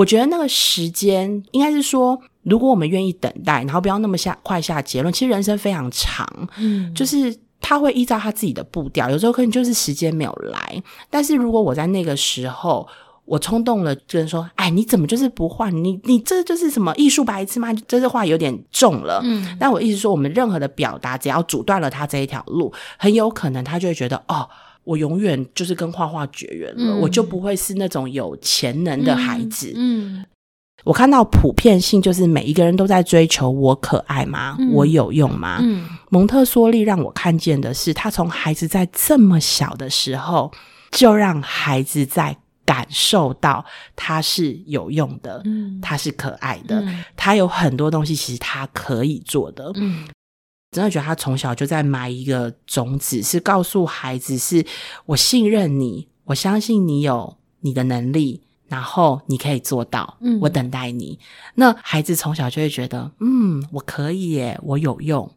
我觉得那个时间应该是说，如果我们愿意等待，然后不要那么下快下结论。其实人生非常长，嗯，就是他会依照他自己的步调，有时候可能就是时间没有来。但是如果我在那个时候，我冲动了，跟人说：“哎，你怎么就是不画？你你这就是什么艺术白痴吗？”这句话有点重了。嗯，但我意思说，我们任何的表达，只要阻断了他这一条路，很有可能他就会觉得哦。我永远就是跟画画绝缘了，我就不会是那种有潜能的孩子。嗯，我看到普遍性就是每一个人都在追求我可爱吗？我有用吗？嗯，蒙特梭利让我看见的是，他从孩子在这么小的时候，就让孩子在感受到他是有用的，嗯，他是可爱的，嗯他有很多东西其实他可以做的。嗯真的觉得他从小就在埋一个种子，是告诉孩子：是我信任你，我相信你有你的能力，然后你可以做到，嗯我等待你。那孩子从小就会觉得，嗯，我可以耶，我有用。